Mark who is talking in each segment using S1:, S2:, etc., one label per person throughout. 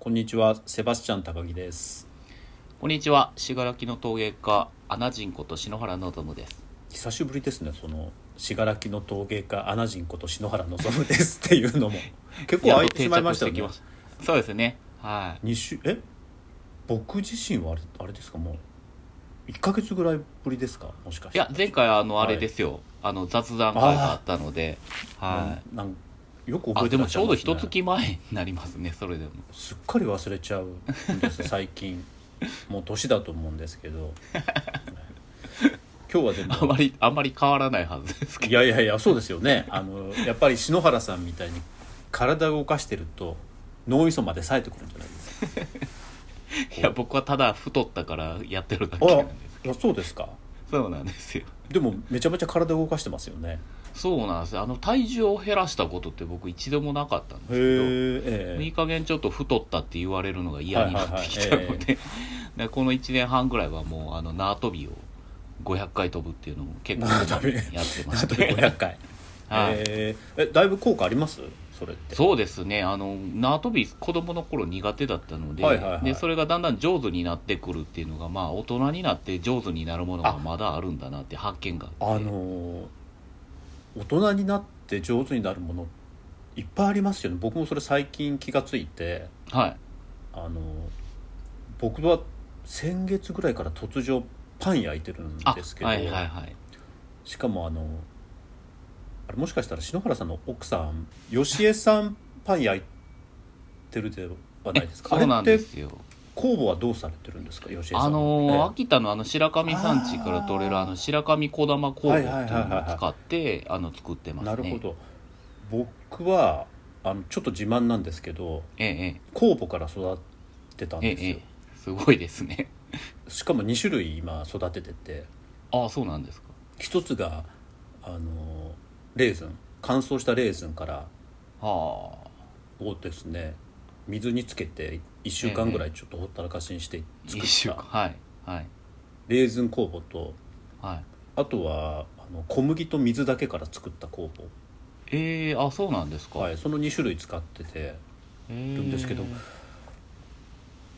S1: こんにちは、セバスチャン高木です。
S2: こんにちは、信楽の陶芸家、アナジンこと篠原望です。
S1: 久しぶりですね、その信楽の陶芸家アナジンこと篠原望です っていうのも結構空いてしまいましたよね
S2: そうですね。は
S1: 二週え、僕自身はあれあれですか？もう一ヶ月ぐらいぶりですか？もしかし
S2: い。
S1: て。
S2: いや、前回、あの、
S1: はい
S2: あれですよ。あの、雑談会があったので、はい。
S1: なんよく
S2: あ、
S1: 覚えて
S2: でもちょうど一月前になりますね、それでも。
S1: すっかり忘れちゃうんです最近。もう年だと思うんですけど。今日はでも。
S2: あまり、あんまり変わらないはずですけ
S1: いやいやいやそうですよね。あのやっぱり篠原さんみたいに体を動かしてると脳みそまで冴えてくるんじゃないですか。
S2: ど。いや、僕はただ太ったからやってるだ
S1: あ
S2: けなんです。
S1: いやそうですか。
S2: そうなんですよ。
S1: でもめちゃめちゃ体を動かしてますよね
S2: そうなんですよ。あの、体重を減らしたことって僕一度もなかったんです
S1: へ
S2: け
S1: え
S2: ど、いい加減ちょっと太ったって言われるのが嫌になってきたので、でこの1年半ぐらいはもうあの縄跳びを500回飛ぶっていうのを結構やってまして。
S1: 500回。
S2: はい。
S1: えー。えだいぶ効果あります？それって。
S2: そうですね。あの縄跳び子供の頃苦手だったので,、
S1: はいはいはい。
S2: でそれがだんだん上手になってくるっていうのがまあ大人になって上手になるものがまだあるんだなって発見があって。
S1: あのー大人になって上手になるものいっぱいありますよね。僕もそれ最近気がついて
S2: はい。
S1: あのー僕は先月ぐらいから突如パン焼いてるん
S2: あ
S1: ですけど、
S2: はいはいはい。
S1: しかもあのあれもしかしたら篠原さんの奥さん吉江さんパン焼いてるではないですか？
S2: そうなん
S1: あれって酵母はどうされてるんですか吉江さんは？
S2: あのー
S1: ええ。
S2: 秋田のあの白神山地から取れる
S1: あ
S2: の白神小玉工房っていうのを使ってあの作ってますね。
S1: なるほど。僕はあのちょっと自慢なんですけど
S2: ええ
S1: 酵母から育てたんですよ、
S2: ええええ。すごいですね。
S1: しかも2種類今育ててて。
S2: ああそうなんですか。
S1: 一つがあのレーズン。乾燥したレーズンから
S2: は
S1: をですね水につけて1週間ぐらいちょっとほったらかしにして
S2: あ
S1: 作った。
S2: はい。はい。
S1: レーズン酵母と
S2: はい。
S1: あとはあの小麦と水だけから作った酵
S2: ええあそうなんですか。
S1: 母、はい、その2種類使ってて
S2: る
S1: んですけど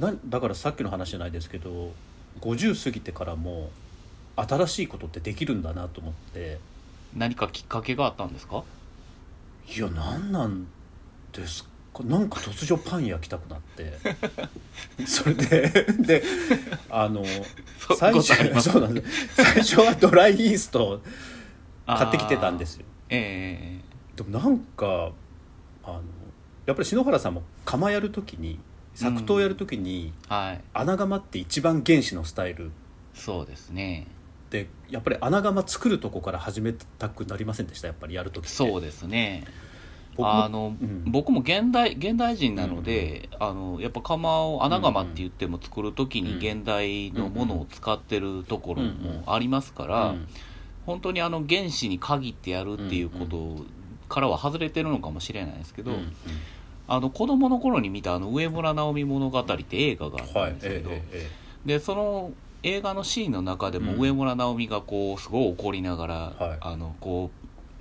S1: なだからさっきの話じゃないですけど50過ぎてからも新しいことってできるんだなと思って。
S2: 何かきっかけがあったんですか？
S1: いや何なんですかなんか突如パン焼きたくなって。それでであの
S2: そ
S1: 最初そうなんです。最初はドライイーストを買ってきてたんですよ。
S2: ええ
S1: でもなんかあのやっぱり篠原さんも釜やるときに作刀やるときに、
S2: はい。
S1: 穴窯って一番原始のスタイル。
S2: そうですね。
S1: でやっぱり穴窯作るとこから始めたくなりませんでした？やっぱりやるときって。
S2: そうですね
S1: 僕も
S2: あの、
S1: うん。
S2: 僕も現代現代人なので、あのやっぱ釜を穴窯って言っても作る時に現代のものを使ってるところもありますから、
S1: うん。
S2: 本当にあの原子に限ってやるっていうことからは外れてるのかもしれないですけど、
S1: うん。うん。
S2: あの子供の頃に見たあの上村直美物語って映画があっんですけど、
S1: えええ
S2: でその映画のシーンの中でも
S1: うん
S2: 上村直美がこうすごい怒りながら、
S1: はい。
S2: あのこ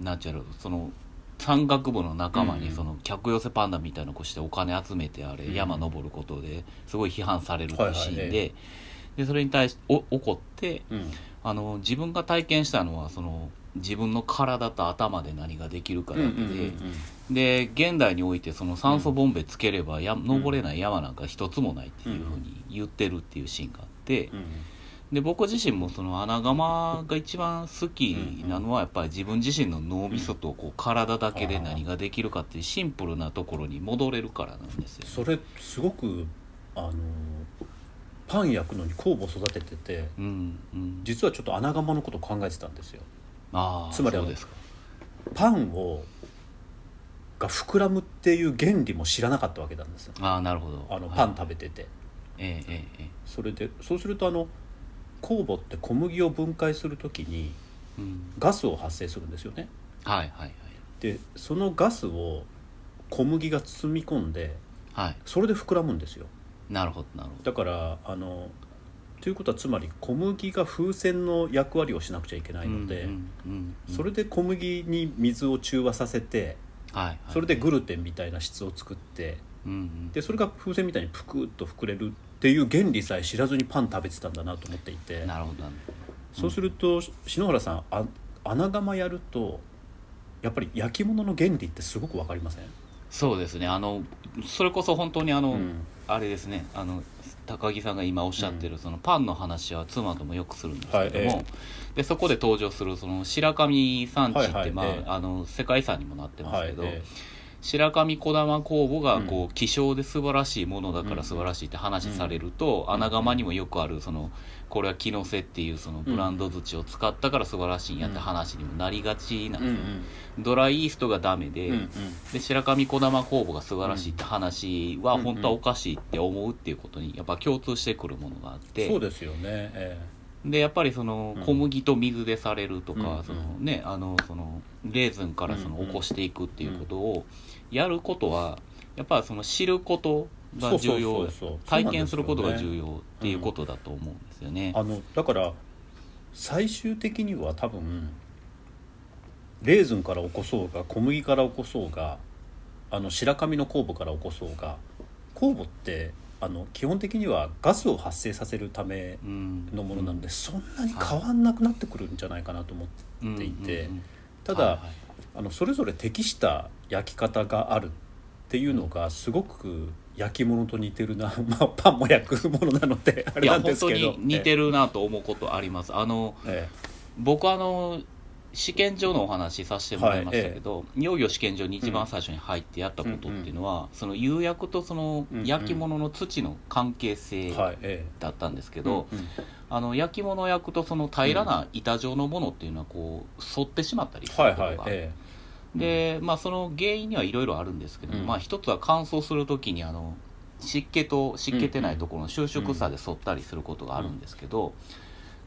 S2: うなんちゃうのその山岳部の仲間にその客寄せパンダみたいなのをしてお金集めてあれ
S1: うん。
S2: 山登ることですごい批判されるっていうシーンで,、でそれに対してお怒ってあの自分が体験したのはその自分の体と頭で何ができるかだけで、で現代においてその酸素ボンベつければや、登れない山なんか一つもないっていうふうに言ってるっていうシーンがあって、
S1: うん
S2: で僕自身もその穴窯が一番好きなのはやっぱり自分自身の脳みそとこう体だけで何ができるかっていうシンプルなところに戻れるからなんですよ。
S1: それすごくあのパン焼くのに酵母育ててて
S2: うんうん、
S1: 実はちょっと穴窯のこと考えてたんですよ
S2: ああ
S1: つまり。パンをが膨らむっていう原理も知らなかったわけなんですよ
S2: ああなるほど。
S1: あの
S2: はい
S1: パン食べてて、
S2: えええええ
S1: それでそうするとあの酵母って小麦を分解するときにガスを発生するんですよね。
S2: はいはいはい。
S1: でそのガスを小麦が包み込んで
S2: はい。
S1: それで膨らむんですよ。
S2: なるほどなるほど。
S1: だからあのということはつまり小麦が風船の役割をしなくちゃいけないので、
S2: うんうんうんうん。
S1: それで小麦に水を中和させて
S2: はいはい、
S1: それでグルテンみたいな質を作って
S2: うんうん。
S1: でそれが風船みたいにぷくっと膨れるっていう原理さえ知らずにパン食べてたんだなと思っていて。
S2: なるほど。
S1: そうすると篠原さんあ穴窯やるとやっぱり焼き物の原理ってすごくわかりません？
S2: そうですね。あのそれこそ本当にあの、
S1: うん。
S2: あれですね。あの高木さんが今おっしゃってる、そのパンの話は妻ともよくするんですけども、
S1: はいえ
S2: でそこで登場するその白神山地って、まあ
S1: はいはいええ。
S2: あの世界遺産にもなってますけど、
S1: え
S2: 白神小玉工房がこ
S1: う
S2: う希少で素晴らしいものだから素晴らしいって話されると、穴窯にもよくあるそのこれは木の瀬っていうそのブランド土を使ったから素晴らしいんやって話にもなりがちなんですよ、ドライイーストがダメで、で白神小玉工房が素晴らしいって話は
S1: うん
S2: 本当はおかしいって思うっていうことにやっぱ共通してくるものがあって、
S1: そうですよね、え
S2: でやっぱりその
S1: うん。
S2: 小麦と水でされるとか、
S1: うん
S2: そのねあのそのレーズンからその
S1: うん
S2: 起こしていくっていうことをやることはやっぱりその知ること
S1: え
S2: が重要体験することが重要っていうことだと思うんですよね。
S1: あのだから最終的には多分レーズンから起こそうが小麦から起こそうがあの白神の酵母から起こそうが酵母ってあの基本的にはガスを発生させるため
S2: うん。
S1: のものなので、そんなに変わんなくなってくるんじゃないかなと思っていてただ、あのそれぞれ適した焼き方があるっていうのがすごく焼き物と似てるな、まあ、パンも焼くものなのであれなんで
S2: いや本当
S1: すけど
S2: に似てるなと思うことあります。あの
S1: え。
S2: 僕あの試験場のお話しさせてもらいましたけど、農業試験場に一番最初に入ってやったことっていうのは、その釉薬とその焼き物の土の関係
S1: え
S2: 性だったんですけ
S1: え
S2: ど、あの焼き物を焼くとその平らな板状のものっていうのはこう反ってしまったりする
S1: はい
S2: ことが、でまあその原因にはいろいろあるんですけど、
S1: うん。
S2: まあ一つは乾燥する時にあの湿気と湿気てないところの収縮差で反ったりすることがあるんですけど、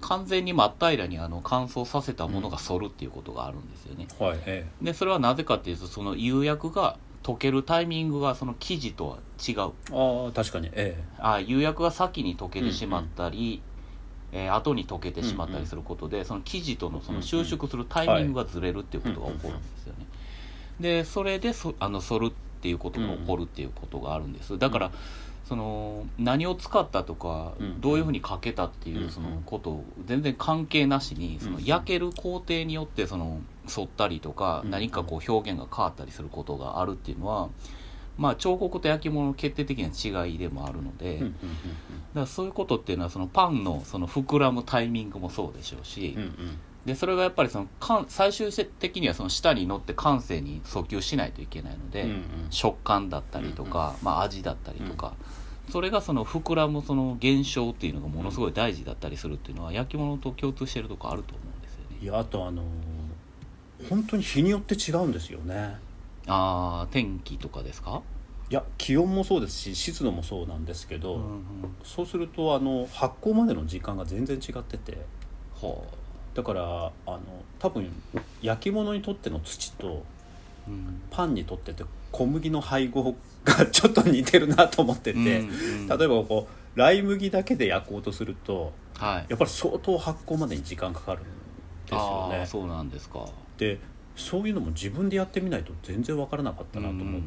S2: 完全に真っ平らにあの乾燥させたものが反るっていうことがあるんですよね。
S1: えはいえ
S2: でそれはなぜかっていうとその釉薬が溶けるタイミングがその生地とは違う。
S1: えああ確かにえ
S2: あ釉薬が先に溶けてしまったり、えー後に溶けてしまったりすることで、その生地とのその収縮するタイミングがずれるっていうことが起こるんですよね。でそれでそあの反るっていうことが起こるっていうことがあるんです。だから、その何を使ったとか、
S1: うん。
S2: どういうふうにかけたっていううん。そのことを全然関係なしにその
S1: うん。
S2: 焼ける工程によってその反ったりとか、
S1: うん。
S2: 何かこう表現が変わったりすることがあるっていうのは、まあ、彫刻と焼き物の決定的な違いでもあるので、だからそういうことっていうのはそのパンのその膨らむタイミングもそうでしょうし、でそれがやっぱりその最終的にはその舌に乗って感性に訴求しないといけないので、食感だったりとか、まあ、味だったりとか、それがその膨らむその現象っていうのがものすごい大事だったりするっていうのは焼き物と共通してるとこあると思うんですよね。
S1: いやあとあのー本当に日によって違うんですよね。
S2: ああ天気とかですか、
S1: いや気温もそうですし湿度もそうなんですけど、
S2: うんうん、
S1: そうするとあの発酵までの時間が全然違ってて。
S2: は
S1: だからあの多分焼き物にとっての土と
S2: あ、うん。
S1: パンにとってて小麦の配合がちょっと似てるなと思ってて、
S2: うんうん。
S1: 例えばこうライ麦だけで焼こうとすると
S2: はい、
S1: やっぱり相当発酵までに時間かかるんですよね。
S2: そうなんですか。
S1: でそういうのも自分でやってみないと全然わからなかったなと思っ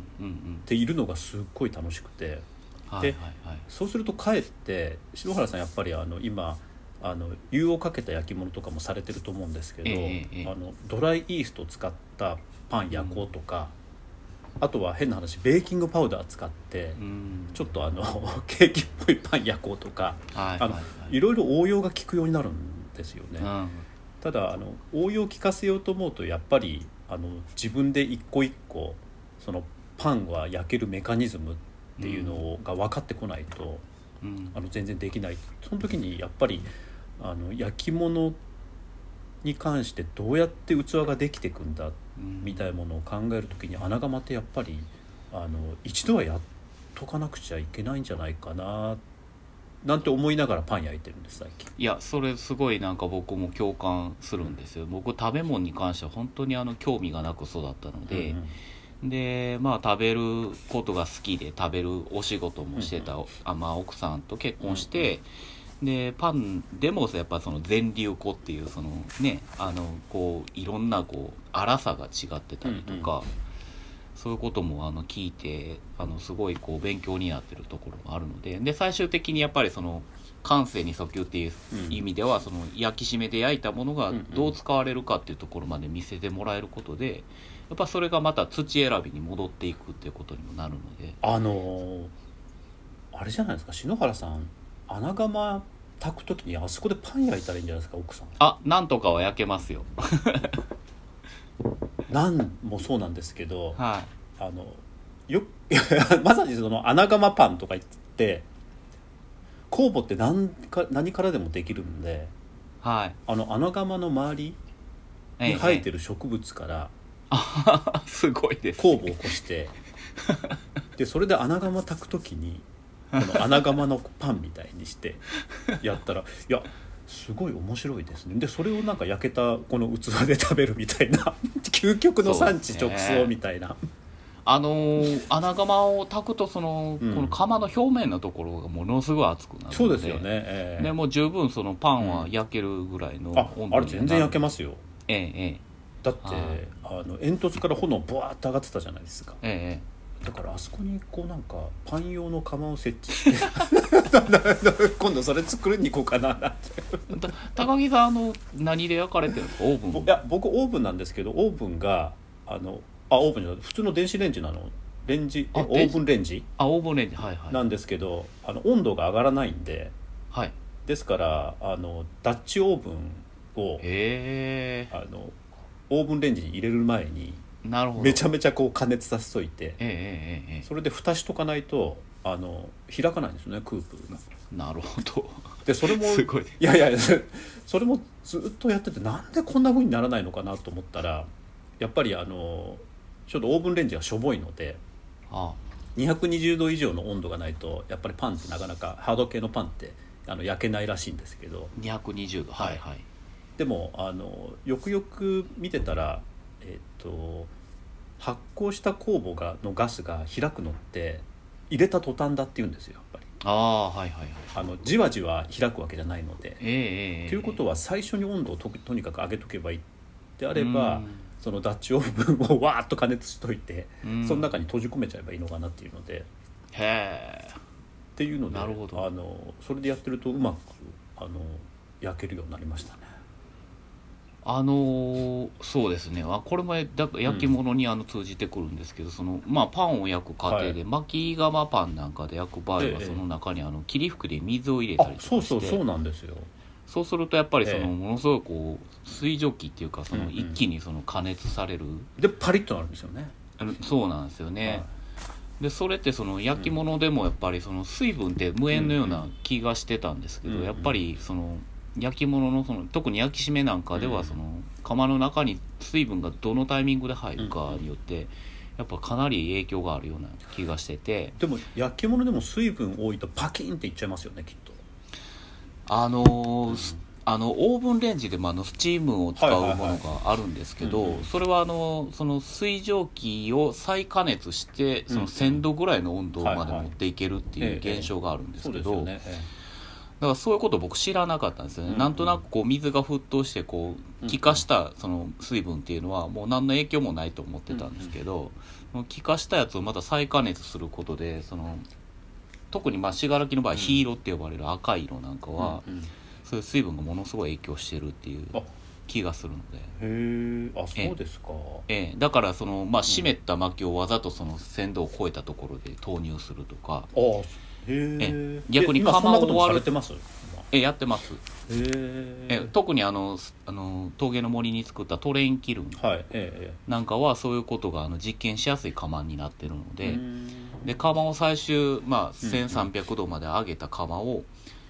S1: ているのがすっごい楽しくて。
S2: はいはいはい。
S1: そうするとかえって篠原さんやっぱりあの今あの湯をかけた焼き物とかもされてると思うんですけど、
S2: ええええ。
S1: あのドライイーストを使ったパン焼こうとか、あとは変な話ベーキングパウダー使って
S2: うん。
S1: ちょっとあの ケーキっぽいパン焼こうとかあの
S2: はいはい。はい
S1: いろいろ応用が効くようになるんですよね。
S2: うん。
S1: ただあの応用効かせようと思うとやっぱりあの自分で一個一個そのパンは焼けるメカニズムっていうのが分かってこないと、
S2: うん。
S1: あの全然できない。その時にやっぱりあの焼き物に関してどうやって器ができていくんだ
S2: うん。
S1: みたいなものを考える時に穴窯ってやっぱりあの一度はやっとかなくちゃいけないんじゃないかななんて思いながらパン焼いてるんです最近。
S2: いやそれすごいなんか僕も共感するんですよ。僕食べ物に関しては本当にあの興味がなく育ったので、でまあ食べることが好きで食べるお仕事もしてた、あまあ、奥さんと結婚して、でパンでもやっぱその全粒粉っていうそのねあのこういろんなこう粗さが違ってたりとか、そういうこともあの聞いてあのすごいこう勉強になってるところもあるのでで最終的にやっぱりその感性に訴求っていう
S1: うん
S2: 意味では、その焼き締めで焼いたものが
S1: うんうん。
S2: どう使われるかっていうところまで見せてもらえることでやっぱそれがまた土選びに戻っていくっていうことにもなるので。
S1: あのーあれじゃないですか篠原さん穴窯炊く時にあそこでパン焼いたらいいんじゃないですか奥さん。
S2: あなんとかは焼けますよ。
S1: なんもそうなんですけど
S2: は
S1: あのよ まさにその穴窯パンとか言って酵母って何か何からでもできるんで
S2: いはい。
S1: あの穴窯の周りに生えてる植物から
S2: あ すごいです
S1: 酵母を起こしてでそれで穴窯炊く時にこの穴窯のパンみたいにしてやったらいやすごい面白いですね。でそれをなんか焼けたこの器で食べるみたいな 究極の産地直送みたいな、
S2: あのー穴窯を炊くとその、
S1: うん。
S2: この窯の表面のところがものすごい熱くなる
S1: そうですよね、ええ。
S2: でもう十分そのパンは焼けるぐらいの
S1: あ
S2: 温度
S1: あれ全然焼け
S2: ま
S1: ますよ。
S2: ええええ。
S1: だって
S2: はい。
S1: あの煙突から炎ブワーッと上がってたじゃないですか。
S2: ええ
S1: だからあそこにこうなんかパン用の窯を設置して 今度それ作りに行こうかななんて。
S2: 高木さんあの何で焼かれてるんですか？オーブン。
S1: ぼいや僕オーブンなんですけどオーブンがあのあオーブンじゃない普通の電子レンジなの？レンジ？えオーブンレンジ？
S2: あオーブンレンジ。はいはい。
S1: なんですけどあの温度が上がらないんで。
S2: はい。
S1: ですからあのダッチオーブンを
S2: へ
S1: あのオーブンレンジに入れる前に
S2: えなるほど。
S1: めちゃめちゃこう加熱させといて
S2: えええええ
S1: それで蓋しとかないとあの開かないんですよねクープが。
S2: えなるほど。
S1: でそれも
S2: すごい。
S1: いやいや それもずっとやっててなんでこんな風にならないのかなと思ったらやっぱりあのちょっとオーブンレンジがしょぼいので
S2: あ
S1: 220度以上の温度がないとやっぱりパンってなかなかハード系のパンってあの焼けないらしいんですけど。
S2: 220度はい。はい。
S1: でもあのよくよく見てたらえっと発酵した酵母がのガスが開くのって入れた途端だって言うんですよやっぱり。
S2: ああはいはいはい。
S1: あのじわじわ開くわけじゃないので。
S2: ええええええ
S1: ということは最初に温度をととにかく上げとけばいいであれば
S2: うん。
S1: そのダッチオーブンをわーっと加熱しといて
S2: うん。
S1: その中に閉じ込めちゃえばいいのかなっていうので。っ
S2: へえ
S1: ていうので
S2: なるほど。
S1: あのそれでやってるとうまくあの焼けるようになりましたね。
S2: あのーそうですね。あこれもだ焼き物にあの通じてくるんですけど、そのまあ、パンを焼く過程で、
S1: は
S2: 巻き窯パンなんかで焼く場合は、
S1: ええ。
S2: その中にあの霧吹きで水を入れた
S1: あ
S2: りとかして
S1: そうそうそうなんですよ。
S2: そうするとやっぱりその、
S1: ええ。
S2: ものすごいこう水蒸気っていうかその
S1: うんうん。
S2: 一気にその加熱される、
S1: でパリッとなるんですよね。
S2: あのそうなんですよね、
S1: はい。
S2: でそれってその焼き物でもやっぱりその水分って無塩のような気がしてたんですけど、
S1: うんうん。
S2: やっぱりその焼き物のその特に焼き締めなんかで
S1: うん。
S2: はその窯の中に水分がどのタイミングで入るかによってやっぱかなり影響があるような気がしてて。
S1: でも焼き物でも水分多いとパキンっていっちゃいますよねきっと。
S2: あのーすあのオーブンレンジでもあのスチームを使うものがあるんですけどそれはあのその水蒸気を再加熱してその1000度ぐらいの温度まで持っていけるっていう現象があるんですけど、からそういうこと僕知らなかったんですよね、
S1: うん。うん
S2: なんとなくこう水が沸騰してこう気化したその水分っていうのはもう何の影響もないと思ってたんですけど、その気化したやつをまた再加熱することでその特にまあ信楽の場合
S1: うん。
S2: 火色って呼ばれる赤い色なんか
S1: え
S2: は、
S1: うんうん。
S2: そういう水分がものすごい影響してるっていう
S1: あ。
S2: 気がするので。
S1: へえあそうですか。
S2: ええ、だからその、まあ、湿った薪をわざとその鮮度を超えたところで投入するとか、
S1: あへえ
S2: 逆に
S1: え今そんなことも
S2: 窯を割る。
S1: てます？
S2: えやってます、
S1: へ
S2: え
S1: え
S2: 特にあのすあの峠の森に作ったトレインキルン。なんかはそういうことがあの実験しやすい窯になってるので、
S1: うん。
S2: で窯を最終、まあ、
S1: うんうん
S2: 1300度まで上げた窯を、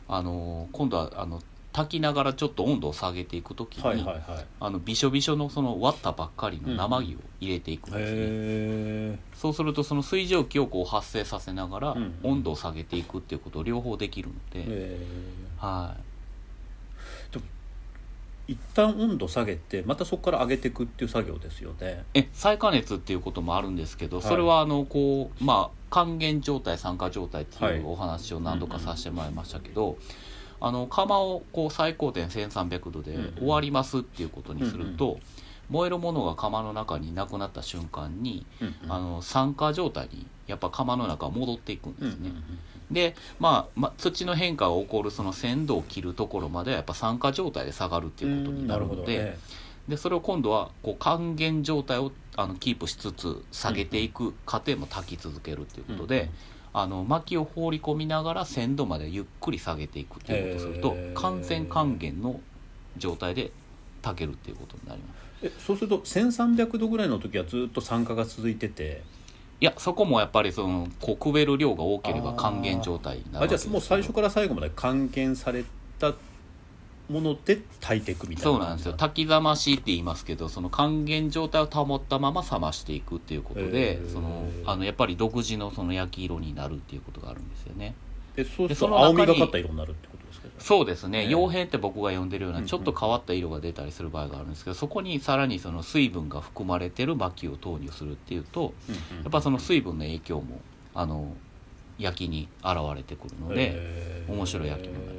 S2: あの今度はあの炊きながらちょっと温度を下げていく時に、
S1: はいはいはい。
S2: あのびしょびしょのその割ったばっかりの生木を入れていくんですね、
S1: へ
S2: そうするとその水蒸気をこう発生させながら
S1: うんうん。
S2: 温度を下げていくっていうことを両方できるので、
S1: ええ
S2: はい。
S1: 一旦温度下げてまたそこから上げていくっていう作業ですよね。
S2: え再加熱っていうこともあるんですけど、
S1: はい。
S2: それはあのこうまあ還元状態酸化状態って
S1: はい。
S2: いうお話を何度かさせてもらいましたけど、あの窯をこう最高点1300度で
S1: うんうん。
S2: 終わりますっていうことにすると、燃えるものが窯の中になくなった瞬間に、
S1: うんうん。
S2: あの酸化状態にやっぱ窯の中は戻っていくん
S1: うんうん
S2: ですね。で、まあ、まあ土の変化が起こるその鮮度を切るところまではやっぱ酸化状態で下がるっていうことになるので、
S1: え
S2: でそれを今度はこう還元状態をあのキープしつつ下げていく過程も炊き続けるっていうことで、あの薪を放り込みながら鮮度までゆっくり下げていくっていうことをすると
S1: へー。
S2: 完全還元の状態で炊けるっていうことになります。
S1: えそうすると1300度ぐらいの時はずっと酸化が続いてて。
S2: いやそこもやっぱりそのこうくべる量が多ければ還元状態になるわ
S1: あじゃ
S2: けです
S1: あもう最初から最後まで還元されたもので炊いていくみたいな。
S2: そうなんですよ。炊き冷ましって言いますけどその還元状態を保ったまま冷ましていくっていうことで、
S1: へー。
S2: そのあのやっぱり独自のその焼き色になるっていうことがあるんですよね。
S1: でそうすると青みがかった色になるってことですか？
S2: そうですね、
S1: ええ
S2: 傭兵って僕が呼んでるよう
S1: うんう
S2: なん。ちょっと変わった色が出たりする場合があるんですけどそこにさらにその水分が含まれてる薪を投入するっていうとやっぱその水分の影響もあの焼きに現れてくるので、面白い焼き物になる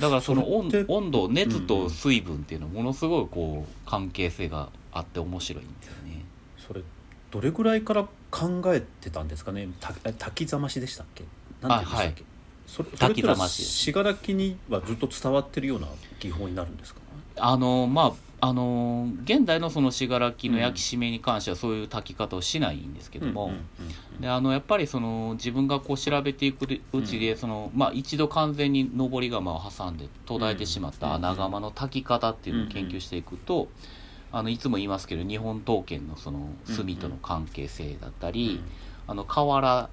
S2: だからその温温度熱と水分っていうのはものすごいこう関係性があって面白いんですよね。
S1: それどれぐらいから考えてたんですかね？た炊きざましでしたっけ？なんて言うんでしたっけ、それそれって
S2: 炊きざまし
S1: 信楽にはずっと伝わってるような技法になるんですか？
S2: あのまああの現代のその信楽の焼き締めに関してはそういう炊き方をしないんですけども、
S1: うんうんうん
S2: であのやっぱりその自分がこう調べていくうちで、そのまあ、一度完全に上り窯を挟んで途絶えてしまった穴窯の炊き方っていうのを研究していくと、あのいつも言いますけど日本刀剣のその炭との関係性だったり、あの瓦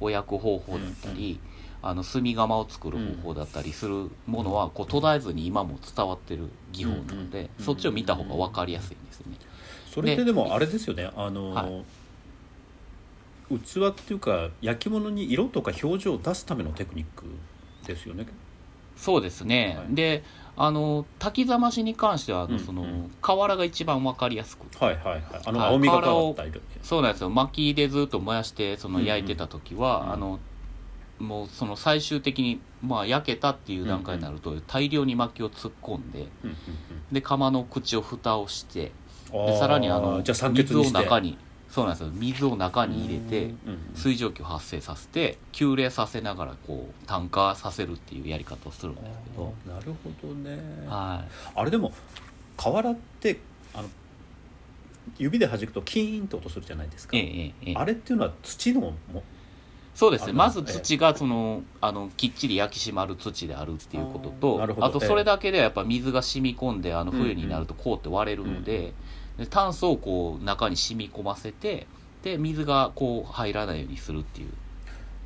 S2: を焼く方法だったり、あの炭窯を作る方法だったりするものはこう途絶えずに今も伝わってる技法なので、
S1: うん。
S2: そっちを見た方が分かりやすいんですよね。
S1: それってでもあれですよね。あの、
S2: は
S1: 器っていうか焼き物に色とか表情を出すためのテクニックですよね。
S2: そうですね、
S1: はい。
S2: であの炊きざましに関してはあの、
S1: うん
S2: その
S1: うん。
S2: 瓦が一番分かりやすく。
S1: はいはいはい。あの
S2: はい。
S1: 青みがかった色
S2: そうなんですよ。薪でずっと燃やしてその
S1: うんうん。
S2: 焼いてた時は、
S1: うん。
S2: あのもうその最終的に、まあ、焼けたっていう段階になると、大量に薪を突っ込んでで窯の口を蓋をして
S1: うん
S2: でさらにあの水を中にそうなんですよ。水を中に入れて水蒸気を発生させて急冷させながらこう炭化させるっていうやり方をするんですけど、
S1: なるほどね。
S2: はい、
S1: あれでも瓦ってあの指で弾くとキーンと音するじゃないですか、
S2: ええええええ。
S1: あれっていうのは土のも
S2: そうですね。まず土がそのあのきっちり焼き締まる土であるっていうこととあとそれだけでやっぱ水が染み込んであの
S1: うんうん。
S2: 冬になると凍って割れるので,、で炭素をこう中に染み込ませてで水がこう入らないようにするっていう。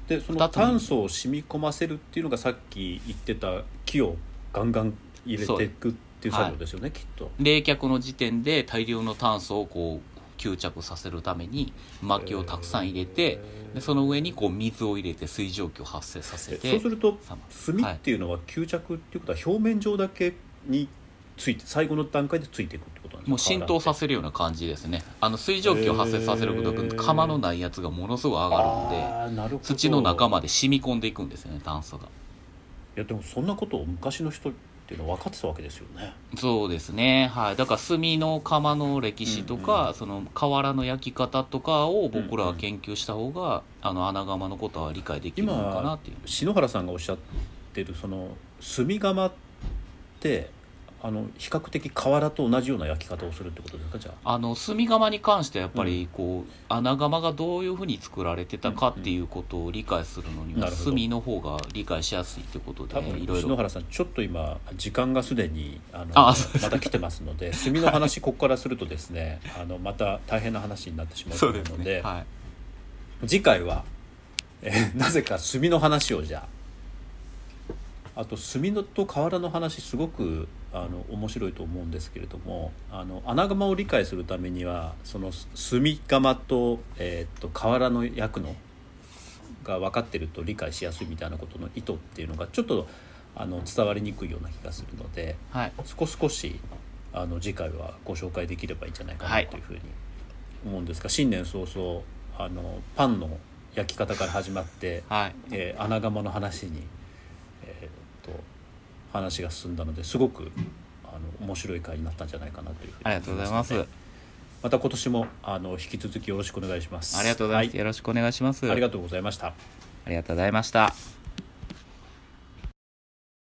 S1: でその炭素を染み込ませるっていうのがさっき言ってた木をガンガン入れていくっていう作業ですよね、きっと。
S2: 冷却の時点で大量の炭素をこう吸着させるために薪をたくさん入れてでその上にこう水を入れて水蒸気を発生させ
S1: え
S2: て
S1: そうすると
S2: さ
S1: 炭っていうのは吸着っていうことは表面上だけについて最後の段階でついていくってことなんですか？
S2: もう浸透させるような感じですね。あの水蒸気を発生させることで窯のないやつがものすごい上がるんで土の中まで染み込んでいくんですよね炭素が。
S1: いやでもそんなことを昔の人っていうのは分かってたわけですよね。
S2: そうですね。はい。だから炭の窯の歴史とか、
S1: うんうん。
S2: その瓦の焼き方とかを僕らは研究した方が、あの穴窯のことは理解できるのかなっていう。
S1: 篠原さんがおっしゃってるその炭窯ってあの比較的瓦と同じような焼き方をするってことですか？じゃあ。
S2: あの炭窯に関してはやっぱりこう、穴窯がどういうふうに作られてたかっていうことを理解するのには炭の方が理解しやすいってことで
S1: 多分
S2: いろいろ。
S1: 篠原さんちょっと今時間がすでにあのまた来てますので炭の話ここからするとですね あのまた大変な話になってしまうと思うので
S2: はい。
S1: 次回は、えーなぜか炭の話をじゃあ。あと炭のと瓦の話すごくあの面白いと思うんですけれどもあの穴窯を理解するためにはその炭窯と,、えー、と瓦の焼くのが分かってると理解しやすいみたいなことの意図っていうのがちょっとあの伝わりにくいような気がするので
S2: はい。
S1: そこ少しあの次回はご紹介できればいいんじゃないか
S2: は
S1: ないというふうに思うんですが、新年早々あのパンの焼き方から始まって、
S2: はい。
S1: えー穴窯の話に、話が進んだのですごくあのの面白い回になったんじゃないかなというふうに
S2: ありがとうございます。
S1: また今年もあの引き続きよろしくお願いします。
S2: ありがとうございます、
S1: は
S2: よろしくお願いします。
S1: ありがとうございました。
S2: ありがとうございました